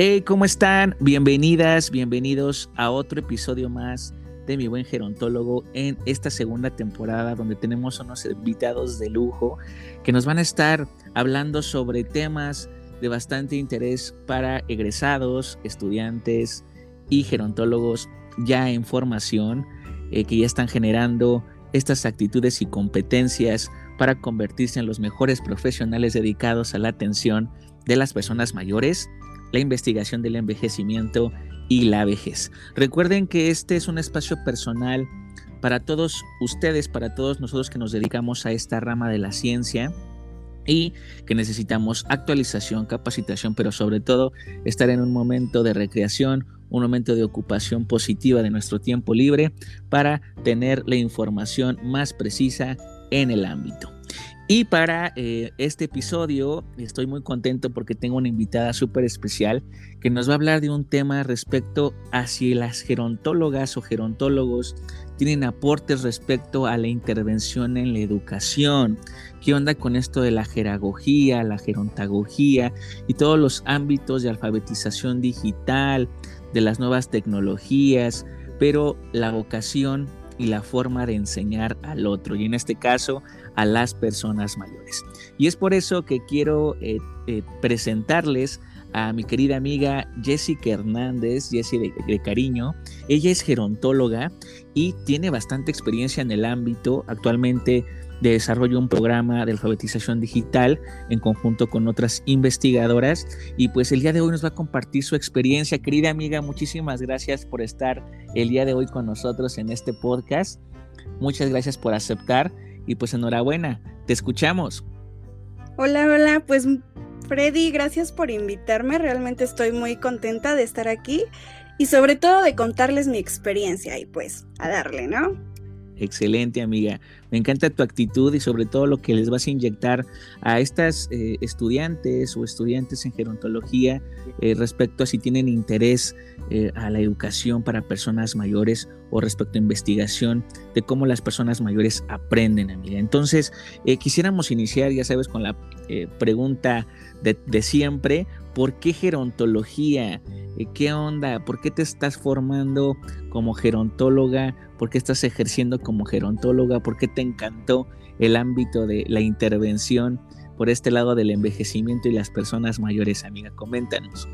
Hey, ¿cómo están? Bienvenidas, bienvenidos a otro episodio más de Mi Buen Gerontólogo en esta segunda temporada donde tenemos unos invitados de lujo que nos van a estar hablando sobre temas de bastante interés para egresados, estudiantes y gerontólogos ya en formación eh, que ya están generando estas actitudes y competencias para convertirse en los mejores profesionales dedicados a la atención de las personas mayores la investigación del envejecimiento y la vejez. Recuerden que este es un espacio personal para todos ustedes, para todos nosotros que nos dedicamos a esta rama de la ciencia y que necesitamos actualización, capacitación, pero sobre todo estar en un momento de recreación, un momento de ocupación positiva de nuestro tiempo libre para tener la información más precisa en el ámbito. Y para eh, este episodio estoy muy contento porque tengo una invitada súper especial que nos va a hablar de un tema respecto a si las gerontólogas o gerontólogos tienen aportes respecto a la intervención en la educación. ¿Qué onda con esto de la jeragogía, la gerontagogía y todos los ámbitos de alfabetización digital, de las nuevas tecnologías, pero la vocación y la forma de enseñar al otro, y en este caso a las personas mayores. Y es por eso que quiero eh, eh, presentarles a mi querida amiga Jessica Hernández, Jessie de, cariño. Ella es gerontóloga y tiene bastante experiencia en el ámbito. Actualmente desarrolla un programa de alfabetización digital en conjunto con otras investigadoras y pues el día de hoy nos va a compartir su experiencia. Querida amiga, muchísimas gracias por estar el día de hoy con nosotros en este podcast. Muchas gracias por aceptar y pues enhorabuena, te escuchamos. Hola, hola, pues Freddy, gracias por invitarme, realmente estoy muy contenta de estar aquí y sobre todo de contarles mi experiencia y pues a darle, ¿no? Excelente, amiga. Me encanta tu actitud y sobre todo lo que les vas a inyectar a estas eh, estudiantes o estudiantes en gerontología eh, respecto a si tienen interés eh, a la educación para personas mayores o respecto a investigación de cómo las personas mayores aprenden, amiga. Entonces, quisiéramos iniciar, ya sabes, con la pregunta de, de siempre, ¿por qué gerontología? ¿Qué onda? ¿Por qué te estás formando como gerontóloga? ¿Por qué estás ejerciendo como gerontóloga? ¿Por qué te encantó el ámbito de la intervención por este lado del envejecimiento y las personas mayores, amiga? Coméntanos.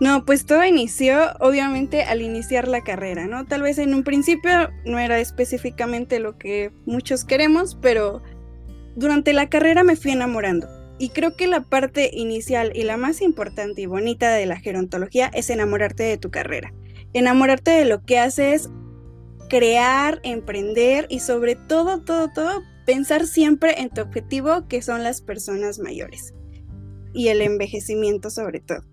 No, pues todo inició obviamente al iniciar la carrera, ¿no? Tal vez en un principio no era específicamente lo que muchos queremos, pero durante la carrera me fui enamorando y creo que la parte inicial y la más importante y bonita de la gerontología es enamorarte de tu carrera. Enamorarte de lo que haces, crear, emprender y sobre todo, todo, todo, pensar siempre en tu objetivo que son las personas mayores y el envejecimiento sobre todo.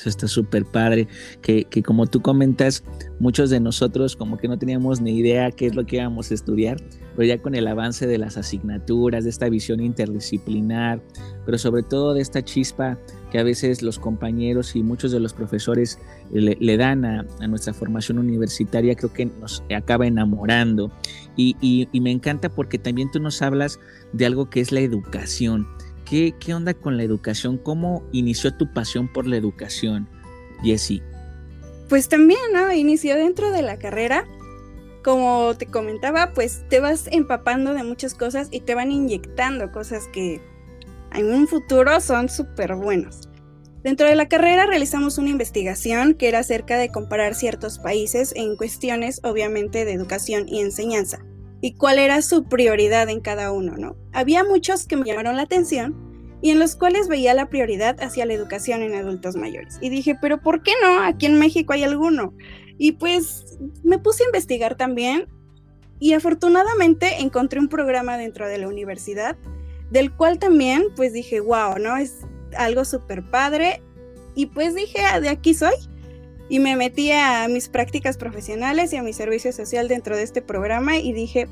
Eso está súper padre, que, que, como tú comentas, muchos de nosotros como que no teníamos ni idea qué es lo que íbamos a estudiar, pero ya con el avance de las asignaturas, de esta visión interdisciplinar, pero sobre todo de esta chispa que a veces los compañeros y muchos de los profesores le, dan a, nuestra formación universitaria, creo que nos acaba enamorando. Y, y me encanta porque también tú nos hablas de algo que es la educación ¿Qué, onda con la educación? ¿Cómo inició tu pasión por la educación, Jessie? Pues también, ¿no? Inició dentro de la carrera. Como te comentaba, pues te vas empapando de muchas cosas y te van inyectando cosas que en un futuro son súper buenos. Dentro de la carrera realizamos una investigación que era acerca de comparar ciertos países en cuestiones obviamente de educación y enseñanza y cuál era su prioridad en cada uno, ¿no? Había muchos que me llamaron la atención y en los cuales veía la prioridad hacia la educación en adultos mayores. Y dije, pero ¿por qué no? Aquí en México hay alguno. Y pues me puse a investigar también y afortunadamente encontré un programa dentro de la universidad del cual también pues dije, wow, ¿no? Es algo súper padre. Y pues dije, ah, de aquí soy y me metí a mis prácticas profesionales y a mi servicio social dentro de este programa y dije,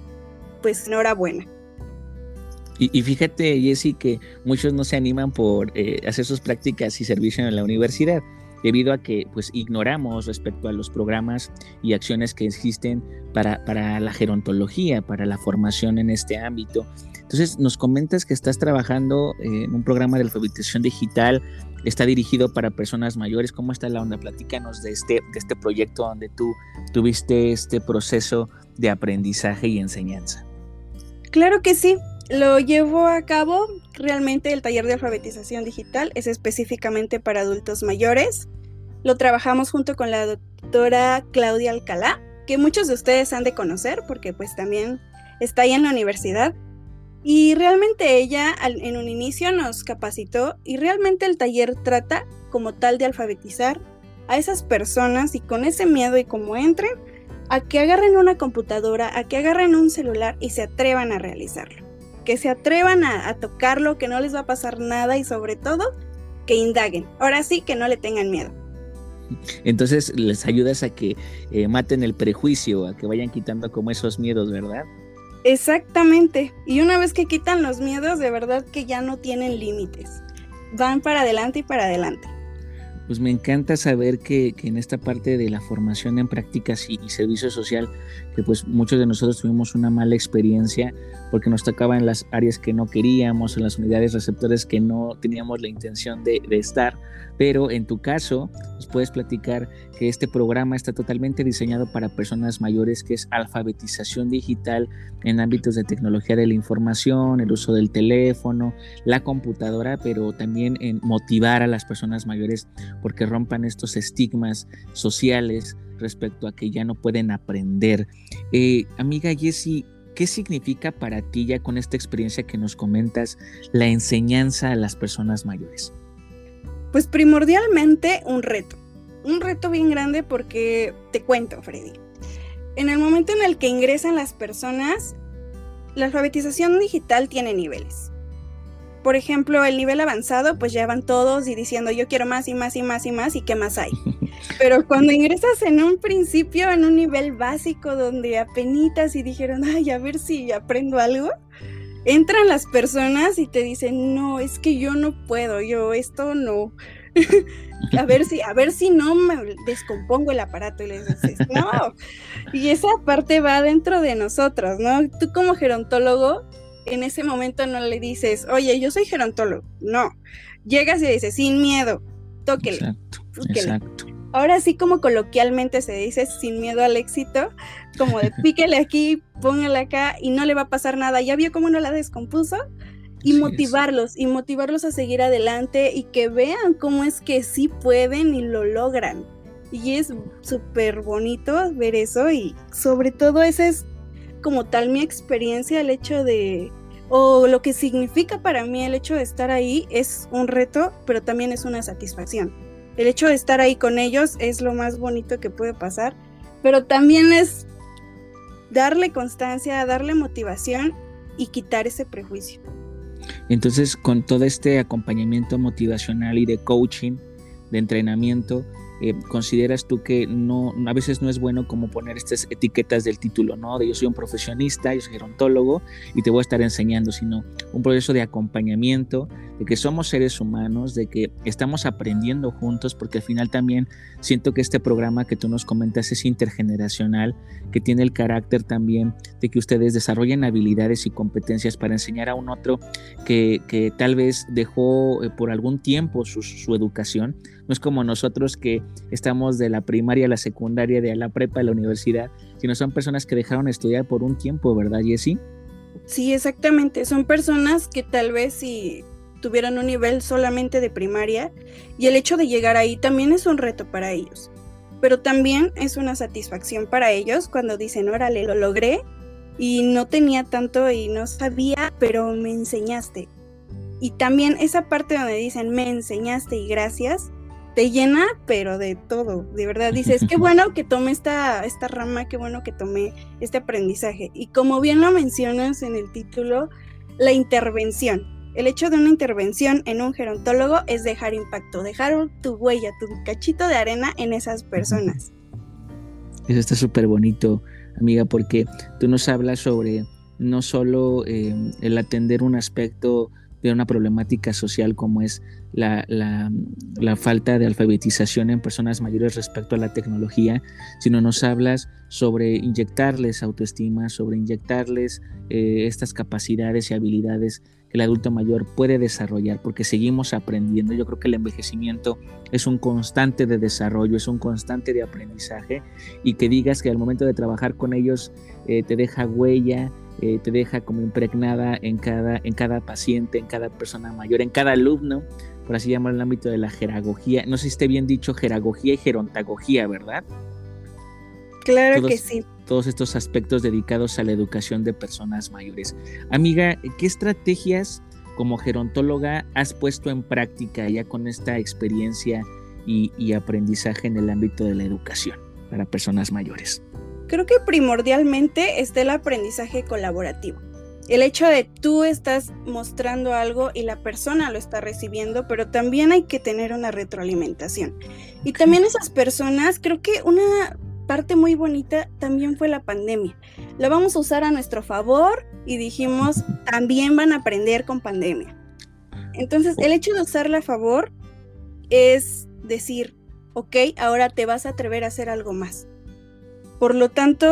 pues enhorabuena. Y, fíjate, Jessy, que muchos no se animan por eh, hacer sus prácticas y servicio en la universidad, debido a que pues ignoramos respecto a los programas y acciones que existen para, para la gerontología, para la formación en este ámbito. Entonces, nos comentas que estás trabajando en un programa de alfabetización digital, está dirigido para personas mayores. ¿Cómo está la onda? Platícanos de este, de este proyecto donde tú tuviste este proceso de aprendizaje y enseñanza. Claro que sí, lo llevo a cabo. Realmente el taller de alfabetización digital es específicamente para adultos mayores. Lo trabajamos junto con la doctora Claudia Alcalá, que muchos de ustedes han de conocer porque pues también está ahí en la universidad. Y realmente ella en un inicio nos capacitó y realmente el taller trata como tal de alfabetizar a esas personas y con ese miedo y como entren, a que agarren una computadora, a que agarren un celular y se atrevan a realizarlo. Que se atrevan a, tocarlo, que no les va a pasar nada y sobre todo que indaguen. Ahora sí que no le tengan miedo. Entonces les ayudas a que eh, maten el prejuicio, a que vayan quitando como esos miedos, ¿verdad? Exactamente. Y una vez que quitan los miedos, de verdad que ya no tienen límites. Van para adelante y para adelante pues me encanta saber que, en esta parte de la formación en prácticas y, servicio social, pues muchos de nosotros tuvimos una mala experiencia porque nos tocaba en las áreas que no queríamos, en las unidades receptores que no teníamos la intención de, de estar, pero en tu caso nos puedes platicar que este programa está totalmente diseñado para personas mayores, que es alfabetización digital en ámbitos de tecnología de la información, el uso del teléfono, la computadora, pero también en motivar a las personas mayores porque rompan estos estigmas sociales respecto a que ya no pueden aprender. Eh, amiga Jessie, ¿qué significa para ti ya con esta experiencia que nos comentas la enseñanza a las personas mayores? Pues primordialmente un reto un reto bien grande porque te cuento, Freddy. En el momento en el que ingresan las personas, la alfabetización digital tiene niveles. Por ejemplo, el nivel avanzado, pues ya van todos y diciendo yo quiero más y más y más y más y qué más hay. Pero cuando ingresas en un principio, en un nivel básico donde apenitas y dijeron, ay, a ver si aprendo algo, entran las personas y te dicen, no, es que yo no puedo, yo esto no. a ver si, a ver si no me descompongo el aparato y les dices, no. Y esa parte va dentro de nosotros, ¿no? Tú como gerontólogo, en ese momento no le dices, oye, yo soy gerontólogo. No. Llegas y dices, sin miedo, tóquele. Exacto, Ahora sí, como coloquialmente se dice, sin miedo al éxito, como de píquele aquí, póngale acá y no le va a pasar nada. ¿Ya vio cómo no la descompuso? y motivarlos y motivarlos a seguir adelante y que vean cómo es que sí pueden y lo logran. Y es súper bonito ver eso y sobre todo esa es como tal mi experiencia, el hecho de, o lo que significa para mí el hecho de estar ahí es un reto, pero también es una satisfacción. El hecho de estar ahí con ellos es lo más bonito que puede pasar, pero también es darle constancia, darle motivación y quitar ese prejuicio. Entonces, con todo este acompañamiento motivacional y de coaching, de entrenamiento, eh, ¿consideras tú que no, a veces no es bueno como poner estas etiquetas del título, ¿no? De yo soy un profesionista, yo soy gerontólogo y te voy a estar enseñando, sino un proceso de acompañamiento, de que somos seres humanos, de que estamos aprendiendo juntos, porque al final también siento que este programa que tú nos comentas es intergeneracional, que tiene el carácter también de que ustedes desarrollen habilidades y competencias para enseñar a un otro que, tal vez dejó eh, por algún tiempo su educación no es como nosotros que estamos de la primaria a la secundaria, de la prepa a la universidad, sino son personas que dejaron estudiar por un tiempo, ¿verdad, Jessie? Sí, exactamente. Son personas que tal vez si tuvieran un nivel solamente de primaria y el hecho de llegar ahí también es un reto para ellos. Pero también es una satisfacción para ellos cuando dicen, órale, lo logré y no tenía tanto y no sabía, pero me enseñaste. Y también esa parte donde dicen, me enseñaste y gracias, te llena, pero de todo, de verdad. Dices, qué bueno que tomé esta, esta rama, qué bueno que tomé este aprendizaje. Y como bien lo mencionas en el título, la intervención. El hecho de una intervención en un gerontólogo es dejar impacto, dejar tu huella, tu cachito de arena en esas personas. Eso está súper bonito, amiga, porque tú nos hablas sobre no solo eh, el atender un aspecto de una problemática social como es la, falta de alfabetización en personas mayores respecto a la tecnología, sino nos hablas sobre inyectarles autoestima, sobre inyectarles eh, estas capacidades y habilidades que el adulto mayor puede desarrollar, porque seguimos aprendiendo. Yo creo que el envejecimiento es un constante de desarrollo, es un constante de aprendizaje, y que digas que al momento de trabajar con ellos eh, te deja huella, eh, te deja como impregnada en cada, en cada paciente, en cada persona mayor, en cada alumno, por así llamarlo en el ámbito de la jeragogía. No sé si esté bien dicho jeragogía y gerontagogía, ¿verdad? Claro que sí. Todos estos aspectos dedicados a la educación de personas mayores. Amiga, ¿qué estrategias como gerontóloga has puesto en práctica ya con esta experiencia y, y aprendizaje en el ámbito de la educación para personas mayores? Creo que primordialmente está el aprendizaje colaborativo. El hecho de tú estás mostrando algo y la persona lo está recibiendo, pero también hay que tener una retroalimentación. Y también esas personas, creo que una parte muy bonita también fue la pandemia. La vamos a usar a nuestro favor y dijimos, también van a aprender con pandemia. Entonces, el hecho de usarla a favor es decir, ok, ahora te vas a atrever a hacer algo más. Por lo tanto,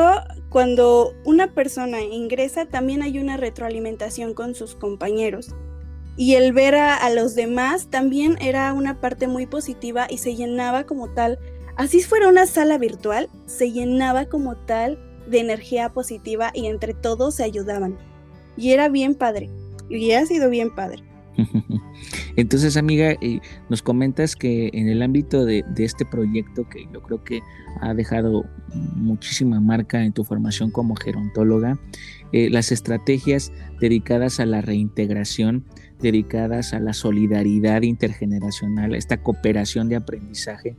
cuando una persona ingresa, también hay una retroalimentación con sus compañeros. Y el ver a, los demás también era una parte muy positiva y se llenaba como tal. Así fuera una sala virtual, se llenaba como tal de energía positiva y entre todos se ayudaban. Y era bien padre. Y ha sido bien padre. Entonces, amiga, eh, nos comentas que en el ámbito de, este proyecto, que yo creo que ha dejado muchísima marca en tu formación como gerontóloga, eh, las estrategias dedicadas a la reintegración, dedicadas a la solidaridad intergeneracional, esta cooperación de aprendizaje,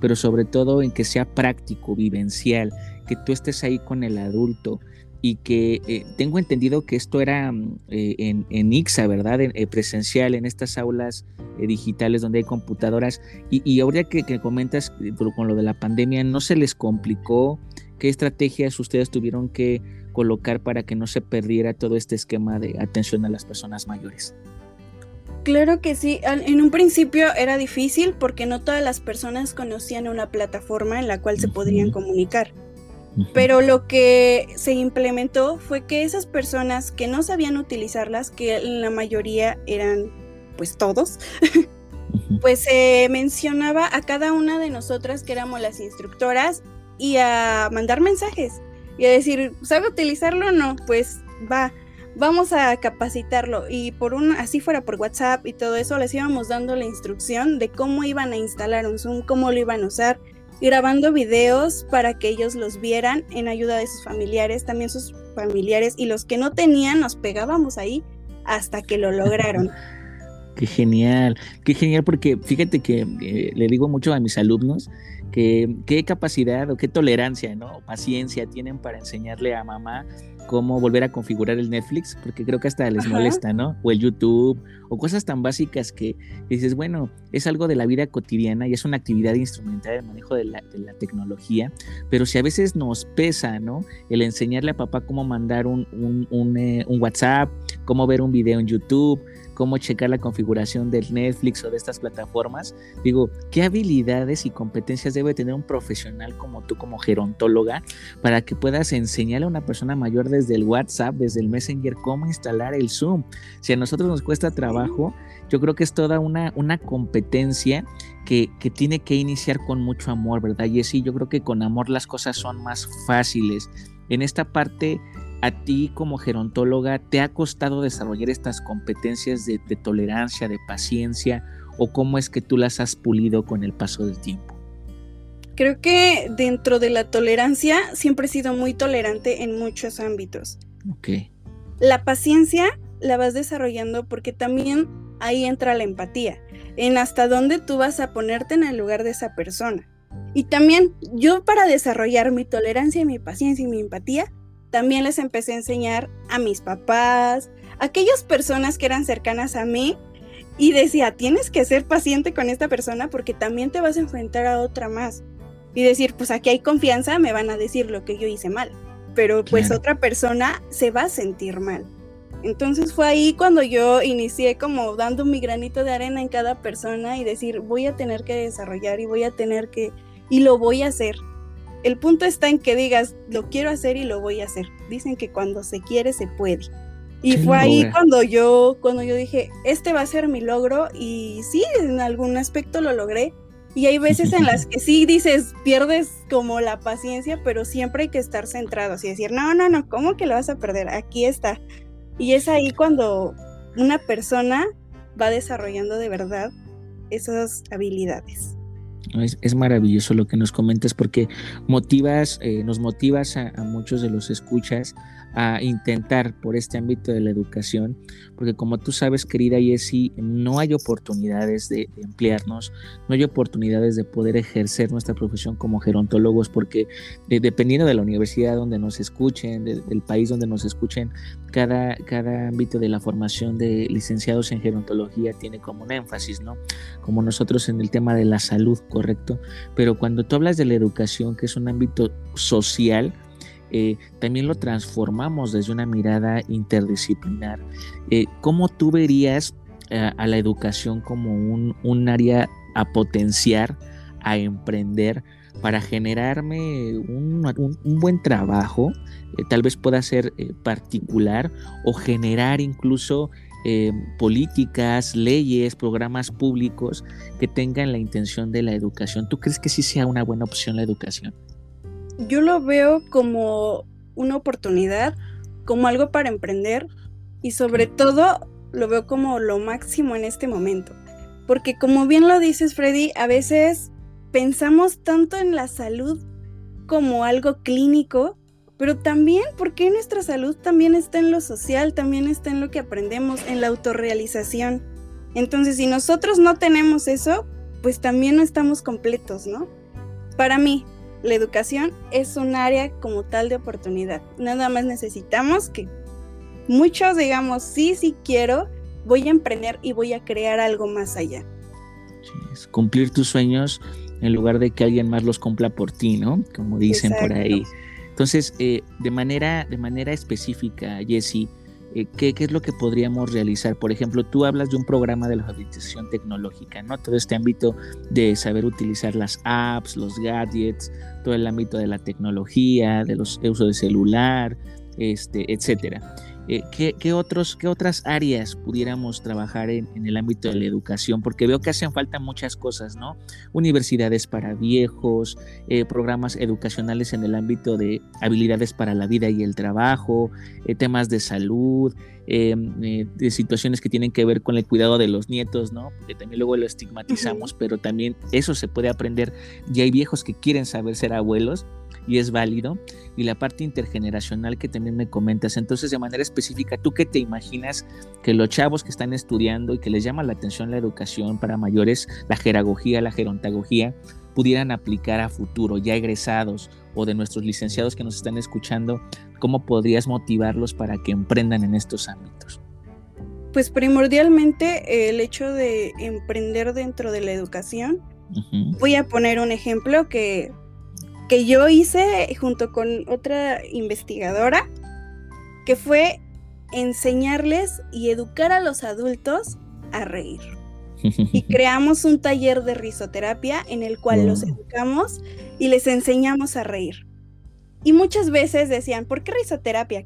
pero sobre todo en que sea práctico, vivencial, que tú estés ahí con el adulto, y que eh, tengo entendido que esto era mm, eh, en, en, IXA, ¿verdad? En, eh, presencial, en estas aulas digitales donde hay computadoras. Y, y ahora que, que, comentas con lo de la pandemia, ¿no se les complicó? ¿Qué estrategias ustedes tuvieron que colocar para que no se perdiera todo este esquema de atención a las personas mayores? Claro que sí, en un principio era difícil porque no todas las personas conocían una plataforma en la cual se podrían comunicar. Pero lo que se implementó fue que esas personas que no sabían utilizarlas, que la mayoría eran pues todos, pues se mencionaba a cada una de nosotras que éramos las instructoras y a mandar mensajes y a decir, ¿sabe utilizarlo o no? Pues va, vamos a capacitarlo. Y por un, así fuera por WhatsApp y todo eso, les íbamos dando la instrucción de cómo iban a instalar un Zoom, cómo lo iban a usar, grabando videos para que ellos los vieran en ayuda de sus familiares, también sus familiares y los que no tenían nos pegábamos ahí hasta que lo lograron. Qué genial, qué genial porque fíjate que eh, le digo mucho a mis alumnos que qué capacidad o qué tolerancia, ¿no? Paciencia tienen para enseñarle a mamá cómo volver a configurar el Netflix, porque creo que hasta les molesta, ¿no? O el YouTube, o cosas tan básicas que dices, bueno, es algo de la vida cotidiana y es una actividad instrumental de manejo de la, tecnología, pero si a veces nos pesa, ¿no? El enseñarle a papá cómo mandar un, un, eh, un WhatsApp, cómo ver un video en YouTube, cómo checar la configuración del Netflix o de estas plataformas. Digo, ¿qué habilidades y competencias debe tener un profesional como tú, como gerontóloga, para que puedas enseñarle a una persona mayor desde el WhatsApp, desde el Messenger, cómo instalar el Zoom? Si a nosotros nos cuesta trabajo, yo creo que es toda una, una competencia que, que, tiene que iniciar con mucho amor, ¿verdad? Y así yo creo que con amor las cosas son más fáciles. En esta parte a ti como gerontóloga te ha costado desarrollar estas competencias de, tolerancia, de paciencia, o cómo es que tú las has pulido con el paso del tiempo? Creo que dentro de la tolerancia siempre he sido muy tolerante en muchos ámbitos. Ok. La paciencia la vas desarrollando porque también ahí entra la empatía, en hasta dónde tú vas a ponerte en el lugar de esa persona. Y también yo para desarrollar mi tolerancia y mi paciencia y mi empatía, también les empecé a enseñar a mis papás, a aquellas personas que eran cercanas a mí y decía, tienes que ser paciente con esta persona porque también te vas a enfrentar a otra más. Y decir, pues aquí hay confianza, me van a decir lo que yo hice mal, pero pues otra persona se va a sentir mal. Entonces fue ahí cuando yo inicié como dando mi granito de arena en cada persona y decir, voy a tener que desarrollar y voy a tener que, y lo voy a hacer. El punto está en que digas, lo quiero hacer y lo voy a hacer. Dicen que cuando se quiere, se puede. Y fue ahí cuando yo, cuando yo dije, este va a ser mi logro y sí, en algún aspecto lo logré. Y hay veces en las que sí dices, pierdes como la paciencia, pero siempre hay que estar centrado y decir, no, no, no, ¿cómo que lo vas a perder? Aquí está. Y es ahí cuando una persona va desarrollando de verdad esas habilidades. Es, maravilloso lo que nos comentas porque motivas, eh, nos motivas a, a, muchos de los escuchas a intentar por este ámbito de la educación, porque como tú sabes, querida Jessie, no hay oportunidades de, emplearnos, no hay oportunidades de poder ejercer nuestra profesión como gerontólogos, porque dependiendo de la universidad donde nos escuchen, del país donde nos escuchen, cada, cada ámbito de la formación de licenciados en gerontología tiene como un énfasis, ¿no? Como nosotros en el tema de la salud, correcto, pero cuando tú hablas de la educación, que es un ámbito social, eh, también lo transformamos desde una mirada interdisciplinar. Eh, ¿Cómo tú verías eh, a la educación como un, área a potenciar, a emprender? para generarme un, buen trabajo, tal vez pueda ser particular o generar incluso políticas, leyes, programas públicos que tengan la intención de la educación. ¿Tú crees que sí sea una buena opción la educación? Yo lo veo como una oportunidad, como algo para emprender y sobre todo lo veo como lo máximo en este momento. Porque como bien lo dices, Freddy, a veces pensamos tanto en la salud como algo clínico, pero también porque nuestra salud también está en lo social, también está en lo que aprendemos, en la autorrealización. Entonces, si nosotros no tenemos eso, pues también no estamos completos, ¿no? Para mí, la educación es un área como tal de oportunidad. Nada más necesitamos que muchos digamos, sí, sí quiero, voy a emprender y voy a crear algo más allá. cumplir tus sueños en lugar de que alguien más los cumpla por ti, ¿no? Como dicen por ahí. Entonces, eh, de, manera, de manera específica, Jessie, eh, ¿qué, es lo que podríamos realizar? Por ejemplo, tú hablas de un programa de alfabetización tecnológica, ¿no? Todo este ámbito de saber utilizar las apps, los gadgets, todo el ámbito de la tecnología, de los uso de celular, este, etcétera. Eh, ¿qué, otros, ¿Qué otras áreas pudiéramos trabajar en, el ámbito de la educación? Porque veo que hacen falta muchas cosas, ¿no? Universidades para viejos, eh, programas educacionales en el ámbito de habilidades para la vida y el trabajo, eh, temas de salud, de situaciones que tienen que ver con el cuidado de los nietos, ¿no? Porque también luego lo estigmatizamos, pero también eso se puede aprender. Ya hay viejos que quieren saber ser abuelos y es válido. Y la parte intergeneracional que también me comentas. Entonces, de manera específica, ¿tú qué te imaginas que los chavos que están estudiando y que les llama la atención la educación para mayores, la jeragogía, la gerontagogía, pudieran aplicar a futuro, ya egresados o de nuestros licenciados que nos están escuchando, ¿cómo podrías motivarlos para que emprendan en estos ámbitos? Pues primordialmente el hecho de emprender dentro de la educación. Voy a poner un ejemplo que que yo hice junto con otra investigadora, que fue enseñarles y educar a los adultos a reír. Y creamos un taller de risoterapia en el cual los educamos y les enseñamos a reír. Y muchas veces decían, ¿por qué risoterapia?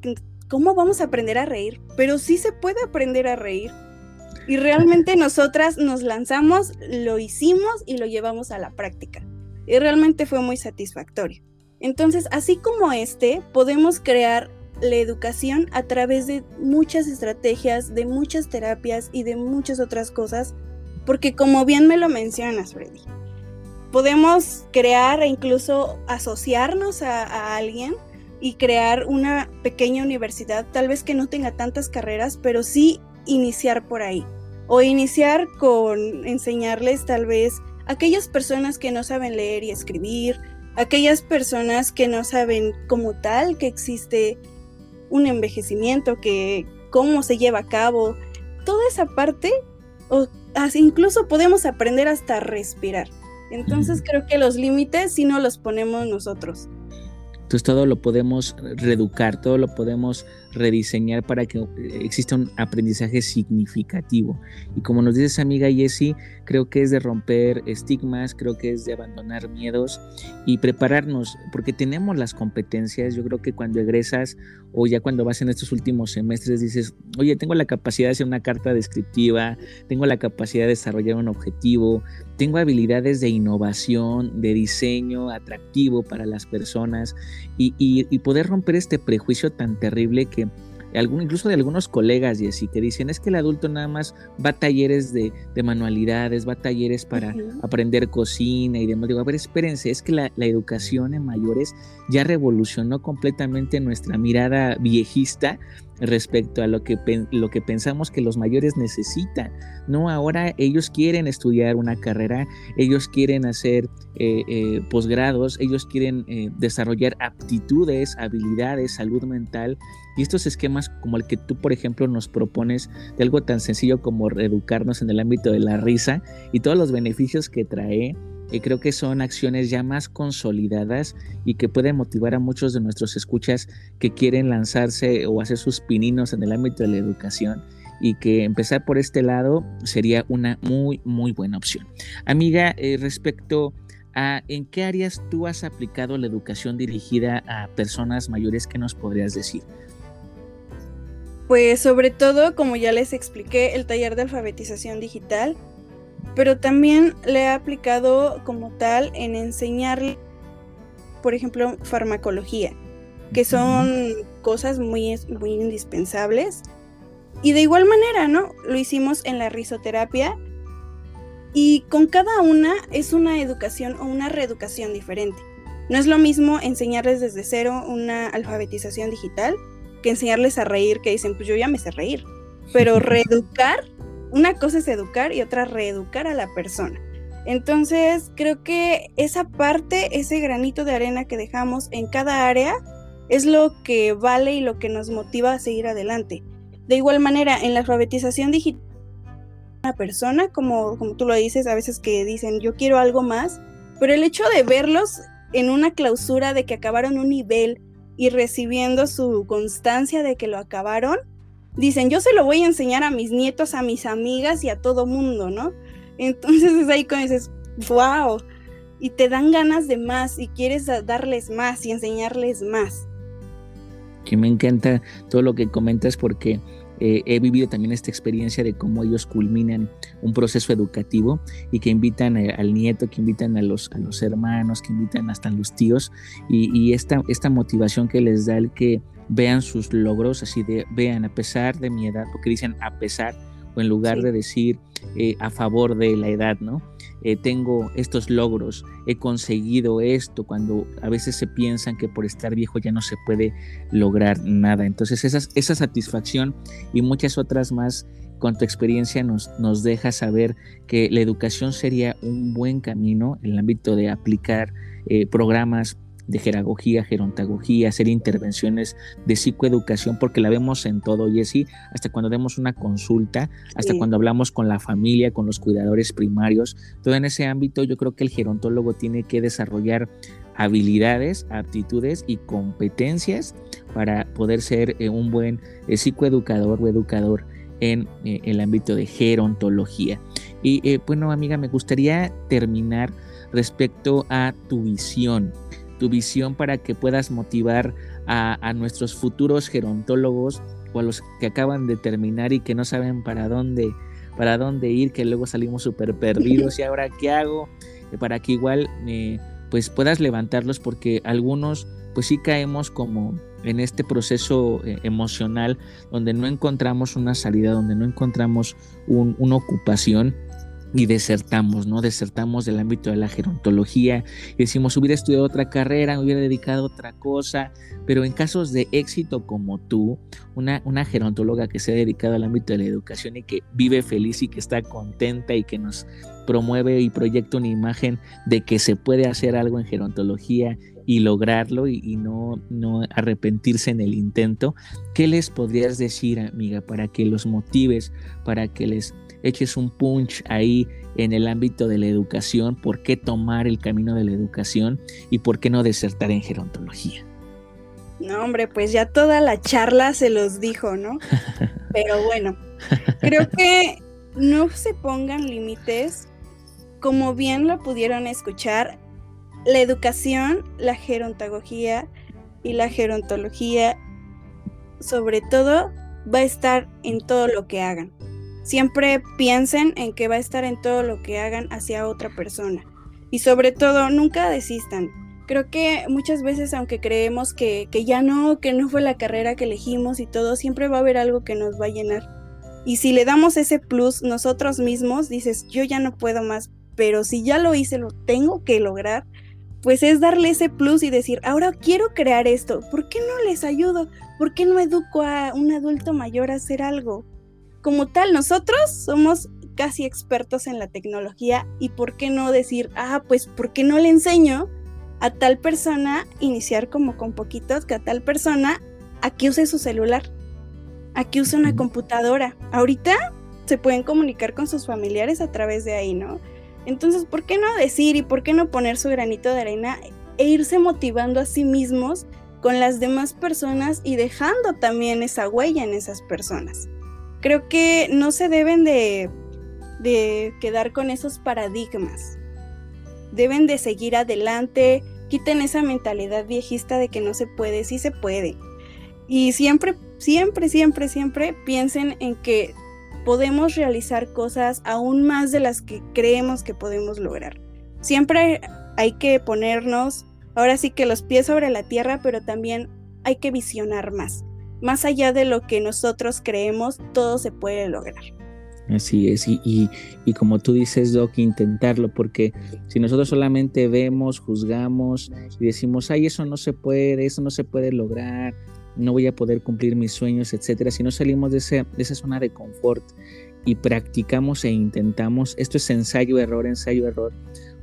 ¿Cómo vamos a aprender a reír? Pero sí se puede aprender a reír. Y realmente nosotras nos lanzamos, lo hicimos y lo llevamos a la práctica y realmente fue muy satisfactorio. Entonces, así como este, podemos crear la educación a través de muchas estrategias, de muchas terapias y de muchas otras cosas, porque como bien me lo mencionas, Freddy, podemos crear e incluso asociarnos a, a alguien y crear una pequeña universidad, tal vez que no tenga tantas carreras, pero sí iniciar por ahí. O iniciar con enseñarles tal vez aquellas personas que no saben leer y escribir, aquellas personas que no saben como tal que existe un envejecimiento, que cómo se lleva a cabo, toda esa parte, o incluso podemos aprender hasta respirar. Entonces creo que los límites sí no los ponemos nosotros. Entonces todo lo podemos reeducar, todo lo podemos rediseñar para que exista un aprendizaje significativo. Y como nos dice amiga Jessie, creo que es de romper estigmas, creo que es de abandonar miedos y prepararnos, porque tenemos las competencias. Yo creo que cuando egresas o ya cuando vas en estos últimos semestres dices, oye, tengo la capacidad de hacer una carta descriptiva, tengo la capacidad de desarrollar un objetivo, tengo habilidades de innovación, de diseño atractivo para las personas y, y poder romper este prejuicio tan terrible que incluso de algunos colegas y así, que dicen es que el adulto nada más va a talleres de, manualidades, va a talleres para aprender cocina y demás. Digo, a ver, espérense, es que la, educación en mayores ya revolucionó completamente nuestra mirada viejista respecto a lo que, lo que pensamos que los mayores necesitan. No, ahora ellos quieren estudiar una carrera, ellos quieren hacer eh, eh, posgrados, ellos quieren eh, desarrollar aptitudes, habilidades, salud mental. Y estos esquemas como el que tú, por ejemplo, nos propones de algo tan sencillo como reeducarnos en el ámbito de la risa y todos los beneficios que trae, creo que son acciones ya más consolidadas y que pueden motivar a muchos de nuestros escuchas que quieren lanzarse o hacer sus pininos en el ámbito de la educación y que empezar por este lado sería una muy, muy buena opción. Amiga, eh, respecto a en qué áreas tú has aplicado la educación dirigida a personas mayores, ¿qué nos podrías decir? Pues sobre todo, como ya les expliqué, el taller de alfabetización digital pero también le he aplicado como tal en enseñarle, por ejemplo, farmacología, que son cosas muy, muy indispensables. Y de igual manera, ¿no? Lo hicimos en la risoterapia y con cada una es una educación o una reeducación diferente. No es lo mismo enseñarles desde cero una alfabetización digital que enseñarles a reír, que dicen, pues yo ya me sé reír. Pero reeducar una cosa es educar y otra reeducar a la persona. Entonces, creo que esa parte, ese granito de arena que dejamos en cada área, es lo que vale y lo que nos motiva a seguir adelante. De igual manera, en la alfabetización digital, una persona, como, como tú lo dices, a veces que dicen, yo quiero algo más, pero el hecho de verlos en una clausura de que acabaron un nivel y recibiendo su constancia de que lo acabaron, dicen, yo se lo voy a enseñar a mis nietos, a mis amigas y a todo mundo, ¿no? Entonces es ahí cuando dices, wow, y te dan ganas de más y quieres darles más y enseñarles más. Que me encanta todo lo que comentas porque eh, he vivido también esta experiencia de cómo ellos culminan un proceso educativo y que invitan eh, al nieto, que invitan a los, a los hermanos, que invitan hasta a los tíos y, y esta, esta motivación que les da el que vean sus logros, así de vean a pesar de mi edad, porque dicen a pesar, o en lugar de decir eh, a favor de la edad, ¿no? Eh, tengo estos logros, he conseguido esto, cuando a veces se piensan que por estar viejo ya no se puede lograr nada. Entonces esa satisfacción y muchas otras más con tu experiencia nos, nos deja saber que la educación sería un buen camino en el ámbito de aplicar eh, programas de jeragogía, gerontagogía, hacer intervenciones de psicoeducación, porque la vemos en todo, y así hasta cuando demos una consulta, hasta cuando hablamos con la familia, con los cuidadores primarios, todo en ese ámbito yo creo que el gerontólogo tiene que desarrollar habilidades, aptitudes y competencias para poder ser eh, un buen eh, psicoeducador o educador en eh, el ámbito de gerontología. Y bueno, amiga, me gustaría terminar respecto a tu visión tu visión para que puedas motivar a, nuestros futuros gerontólogos o a los que acaban de terminar y que no saben para dónde, para dónde ir, que luego salimos súper perdidos y ahora qué hago, eh, para que igual eh, pues puedas levantarlos porque algunos pues sí caemos como en este proceso eh, emocional donde no encontramos una salida, donde no encontramos una ocupación y desertamos, ¿no? Desertamos del ámbito de la gerontología y decimos, hubiera estudiado otra carrera, me hubiera dedicado a otra cosa, pero en casos de éxito como tú, una, una gerontóloga que se ha dedicado al ámbito de la educación y que vive feliz y que está contenta y que nos promueve y proyecta una imagen de que se puede hacer algo en gerontología y lograrlo y, no, no arrepentirse en el intento, ¿qué les podrías decir, amiga, para que los motives, para que les eches un punch ahí en el ámbito de la educación, por qué tomar el camino de la educación y por qué no desertar en gerontología. No, hombre, pues ya toda la charla se los dijo, ¿no? Pero bueno, creo que no se pongan límites. Como bien lo pudieron escuchar, la educación, la gerontología y la gerontología, sobre todo, va a estar en todo lo que hagan. Siempre piensen en que va a estar en todo lo que hagan hacia otra persona. Y sobre todo, nunca desistan. Creo que muchas veces, aunque creemos que, que ya no, que no fue la carrera que elegimos y todo, siempre va a haber algo que nos va a llenar. Y si le damos ese plus nosotros mismos, dices, yo ya no puedo más, pero si ya lo hice, lo tengo que lograr, pues es darle ese plus y decir, ahora quiero crear esto, ¿por qué no les ayudo? ¿Por qué no educo a un adulto mayor a hacer algo? Como tal, nosotros somos casi expertos en la tecnología y ¿por qué no decir, ah, pues ¿por qué no le enseño a tal persona iniciar como con poquitos, que a tal persona a que use su celular, a que use una computadora? Ahorita se pueden comunicar con sus familiares a través de ahí, ¿no? Entonces, ¿por qué no decir y por qué no poner su granito de arena e irse motivando a sí mismos con las demás personas y dejando también esa huella en esas personas? Creo que no se deben de, de quedar con esos paradigmas. Deben de seguir adelante, quiten esa mentalidad viejista de que no se puede, sí se puede. Y siempre, siempre, siempre, siempre piensen en que podemos realizar cosas aún más de las que creemos que podemos lograr. Siempre hay que ponernos, ahora sí que los pies sobre la tierra, pero también hay que visionar más. Más allá de lo que nosotros creemos, todo se puede lograr. Así es, y, y, y, como tú dices, Doc, intentarlo, porque si nosotros solamente vemos, juzgamos y decimos, ay, eso no se puede, eso no se puede lograr, no voy a poder cumplir mis sueños, etcétera. Si no salimos de, ese, de esa zona de confort y practicamos e intentamos, esto es ensayo, error, ensayo, error,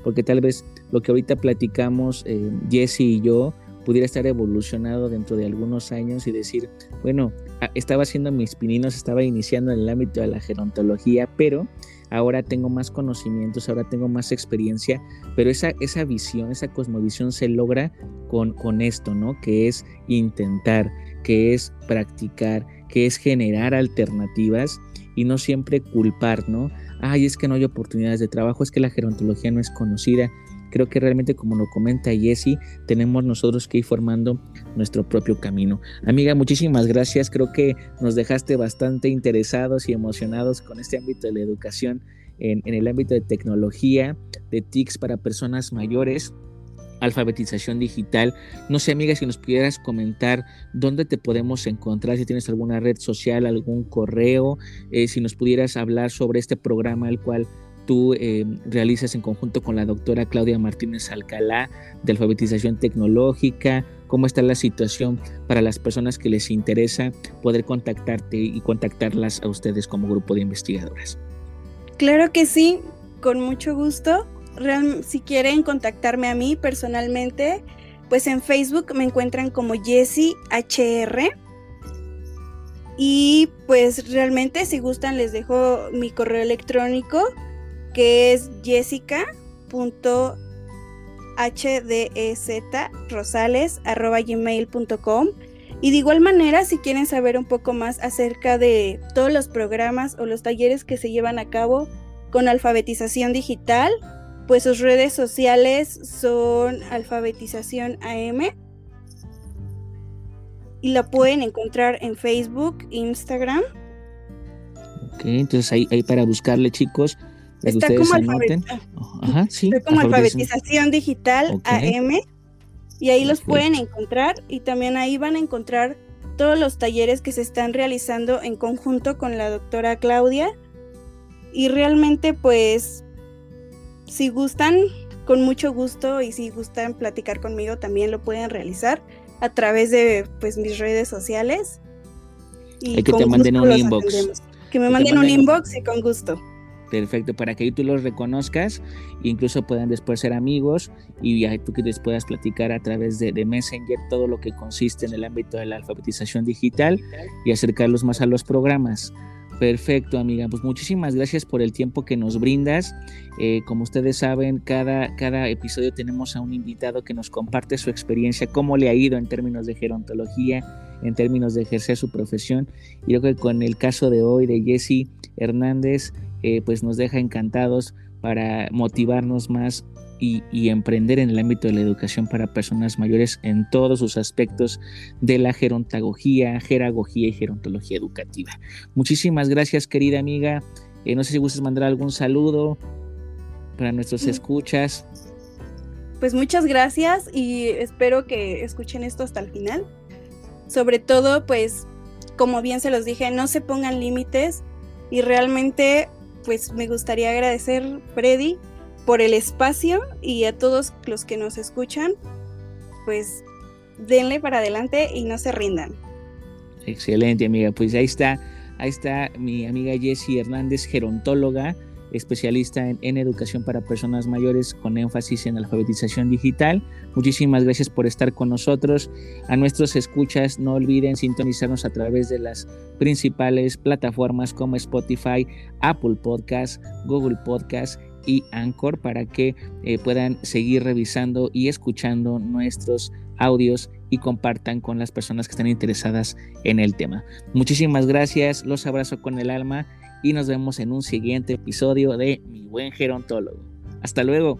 porque tal vez lo que ahorita platicamos, eh, Jesse y yo, pudiera estar evolucionado dentro de algunos años y decir, bueno, estaba haciendo mis pininos, estaba iniciando en el ámbito de la gerontología, pero ahora tengo más conocimientos, ahora tengo más experiencia, pero esa, esa visión, esa cosmovisión se logra con, con esto, ¿no? Que es intentar, que es practicar, que es generar alternativas y no siempre culpar, ¿no? Ay, es que no hay oportunidades de trabajo, es que la gerontología no es conocida. Creo que realmente, como lo comenta Jesse, tenemos nosotros que ir formando nuestro propio camino. Amiga, muchísimas gracias. Creo que nos dejaste bastante interesados y emocionados con este ámbito de la educación en, el ámbito de tecnología, de TICs para personas mayores alfabetización digital. No sé, amiga, si nos pudieras comentar dónde te podemos encontrar, si tienes alguna red social, algún correo, eh, si nos pudieras hablar sobre este programa al cual tú eh, realizas en conjunto con la doctora Claudia Martínez Alcalá de alfabetización tecnológica, cómo está la situación para las personas que les interesa poder contactarte y contactarlas a ustedes como grupo de investigadoras. Claro que sí, con mucho gusto. si quieren contactarme a mí personalmente, pues en Facebook me encuentran como Jessie HR. Y pues realmente si gustan les dejo mi correo electrónico que es jessica.hdezrosales.gmail.com y de igual manera, si quieren saber un poco más acerca de todos los programas o los talleres que se llevan a cabo con alfabetización digital, pues sus redes sociales son alfabetización AM y la pueden encontrar en Facebook, Instagram. Ok, entonces ahí, ahí para buscarle chicos, Está como, alfabetización digital AM y ahí los pueden encontrar y también ahí van a encontrar todos los talleres que se están realizando en conjunto con la doctora Claudia. Y realmente pues si gustan con mucho gusto y si gustan platicar conmigo también lo pueden realizar a través de pues mis redes sociales. Y que te manden un inbox. que me manden un inbox y con gusto Perfecto, para que tú los reconozcas e incluso puedan después ser amigos y tú que les puedas platicar a través de, Messenger todo lo que consiste en el ámbito de la alfabetización digital y acercarlos más a los programas. Perfecto, amiga. Pues muchísimas gracias por el tiempo que nos brindas. Eh, como ustedes saben, cada, cada episodio tenemos a un invitado que nos comparte su experiencia, cómo le ha ido en términos de gerontología, en términos de ejercer su profesión. Y creo que con el caso de hoy de Jesse Hernández, eh, pues nos deja encantados para motivarnos más y, emprender en el ámbito de la educación para personas mayores en todos sus aspectos de la gerontagogía, geragogía y gerontología educativa. Muchísimas gracias, querida amiga. Eh, no sé si gustas mandar algún saludo para nuestros escuchas. Pues muchas gracias y espero que escuchen esto hasta el final. Sobre todo, pues, como bien se los dije, no se pongan límites y realmente, pues me gustaría agradecer, Freddy, por el espacio y a todos los que nos escuchan, pues denle para adelante y no se rindan. Excelente, amiga. Pues ahí está, ahí está mi amiga Jessie Hernández, gerontóloga, especialista en, educación para personas mayores con énfasis en alfabetización digital. Muchísimas gracias por estar con nosotros. A nuestros escuchas, no olviden sintonizarnos a través de las principales plataformas como Spotify, Apple Podcast, Google Podcast y Anchor para que eh, puedan seguir revisando y escuchando nuestros audios y compartan con las personas que están interesadas en el tema. Muchísimas gracias, los abrazo con el alma y nos vemos en un siguiente episodio de Mi Buen Gerontólogo. Hasta luego.